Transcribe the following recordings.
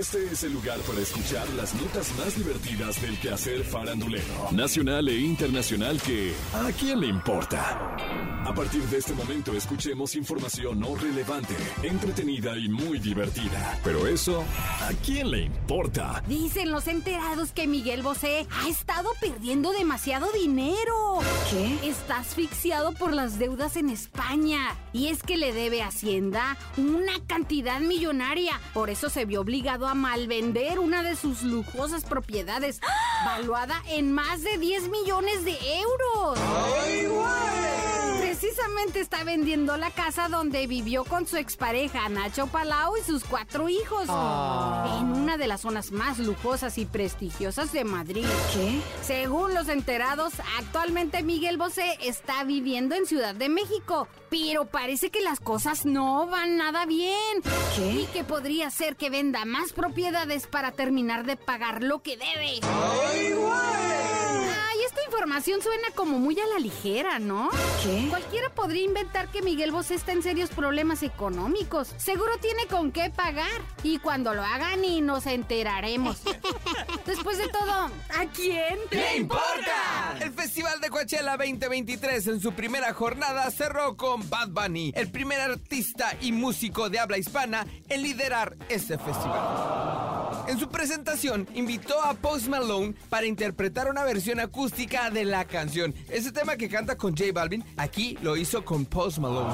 Este es el lugar para escuchar las notas más divertidas del quehacer farandulero, nacional e internacional que ¿a quién le importa? A partir de este momento escuchemos información no relevante, entretenida y muy divertida. Pero eso, ¿a quién le importa? Dicen los enterados que Miguel Bosé ha estado perdiendo demasiado dinero. ¿Qué? Está asfixiado por las deudas en España. Y es que le debe a Hacienda una cantidad millonaria. Por eso se vio obligado a malvender una de sus lujosas propiedades, valuada en más de 10 millones de euros. Está vendiendo la casa donde vivió con su expareja Nacho Palau y sus cuatro hijos. En una de las zonas más lujosas y prestigiosas de Madrid. ¿Qué? Según los enterados, actualmente Miguel Bosé está viviendo en Ciudad de México, pero parece que las cosas no van nada bien. ¿Qué? Y que podría ser que venda más propiedades para terminar de pagar lo que debe. ¡Ay, esta información suena como muy a la ligera, ¿no? ¿Qué? Cualquiera podría inventar que Miguel Bosé está en serios problemas económicos. Seguro tiene con qué pagar. Y cuando lo hagan y nos enteraremos. Después de todo, ¿a quién? ¿Qué importa? El Festival de Coachella 2023 en su primera jornada cerró con Bad Bunny, el primer artista y músico de habla hispana en liderar este festival. En su presentación invitó a Post Malone para interpretar una versión acústica de la canción. Ese tema que canta con J Balvin, aquí lo hizo con Post Malone.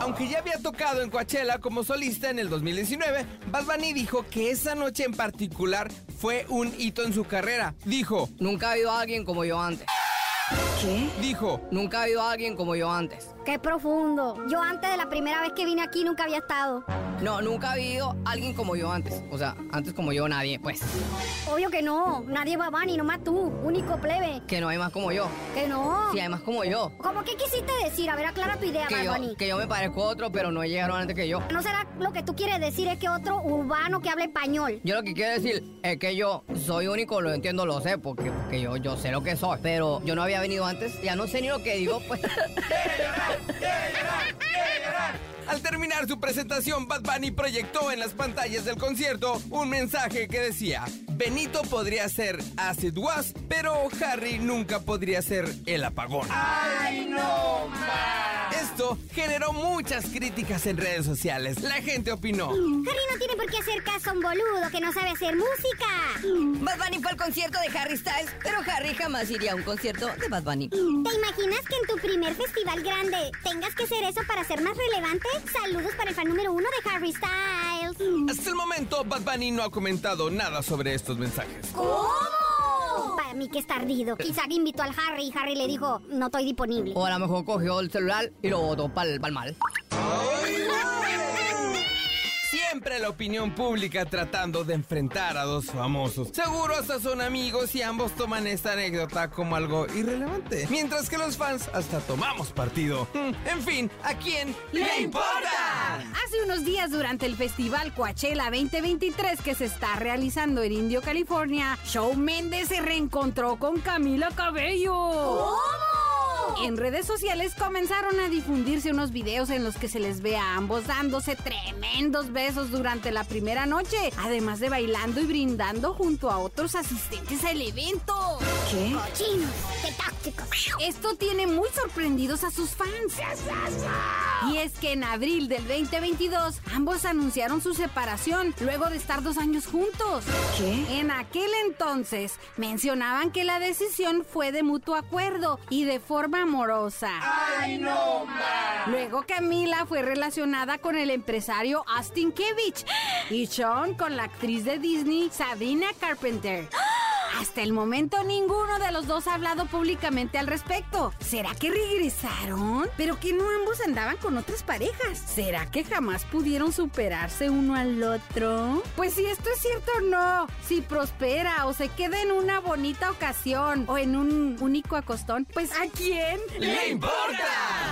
Aunque ya había tocado en Coachella como solista en el 2019, Bad Bunny dijo que esa noche en particular fue un hito en su carrera. Dijo, Nunca ha habido alguien como yo antes. ¿Qué? dijo, Nunca ha habido alguien como yo antes. Qué profundo. Yo antes de la primera vez que vine aquí nunca había estado. No, nunca ha habido alguien como yo antes. O sea, antes como yo nadie, pues. Obvio que no. Nadie va a Bunny, nomás tú. Único plebe. Que no hay más como yo. Que no. Sí, hay más como yo. ¿Cómo qué quisiste decir? A ver, aclara tu idea, Que yo, que yo me parezco a otro, pero no llegaron antes que yo. ¿No será lo que tú quieres decir es que otro urbano que habla español? Yo lo que quiero decir es que yo soy único, lo entiendo, lo sé, porque, porque yo, yo sé lo que soy. Pero yo no había venido antes, ya no sé ni lo que digo, pues. Al terminar su presentación, Bad Bunny proyectó en las pantallas del concierto un mensaje que decía: Benito podría ser Acid Was, pero Harry nunca podría ser el apagón. ¡Ay, no Esto generó muchas críticas en redes sociales. La gente opinó. Harry no tiene por qué hacer caso a un boludo que no sabe hacer música. Bad Bunny fue al concierto de Harry Styles, pero Harry jamás iría a un concierto de Bad Bunny. ¿Te imaginas que en tu primer festival grande tengas que hacer eso para ser más relevante? Saludos para el fan número uno de Harry Styles. Hasta el momento, Bad Bunny no ha comentado nada sobre estos mensajes. ¿Cómo? Para mí que está ardido. Quizá invitó al Harry y Harry le dijo, no estoy disponible. O a lo mejor cogió el celular y lo botó para el mal. Siempre la opinión pública tratando de enfrentar a dos famosos. Seguro hasta son amigos y ambos toman esta anécdota como algo irrelevante. Mientras que los fans hasta tomamos partido. Mm, En fin, ¿a quién le importa? Hace unos días durante el festival Coachella 2023 que se está realizando en Indio, California, Shawn Mendes se reencontró con Camila Cabello. En redes sociales comenzaron a difundirse unos videos en los que se les ve a ambos dándose tremendos besos durante la primera noche, además de bailando y brindando junto a otros asistentes al evento. ¿Qué? Cochinos, qué tácticos. Esto tiene muy sorprendidos a sus fans. Y es que en abril del 2022 ambos anunciaron su separación luego de estar dos años juntos. ¿Qué? En aquel entonces mencionaban que la decisión fue de mutuo acuerdo y de forma amorosa. ¡Ay, no Luego Camila fue relacionada con el empresario Austin Kevich y Sean con la actriz de Disney Sabrina Carpenter. Hasta el momento ninguno de los dos ha hablado públicamente al respecto. ¿Será que regresaron? ¿Pero que no ambos andaban con otras parejas? ¿Será que jamás pudieron superarse uno al otro? Pues si esto es cierto o no, si prospera o se queda en una bonita ocasión o en un único acostón, pues ¿a quién? ¡Le importa!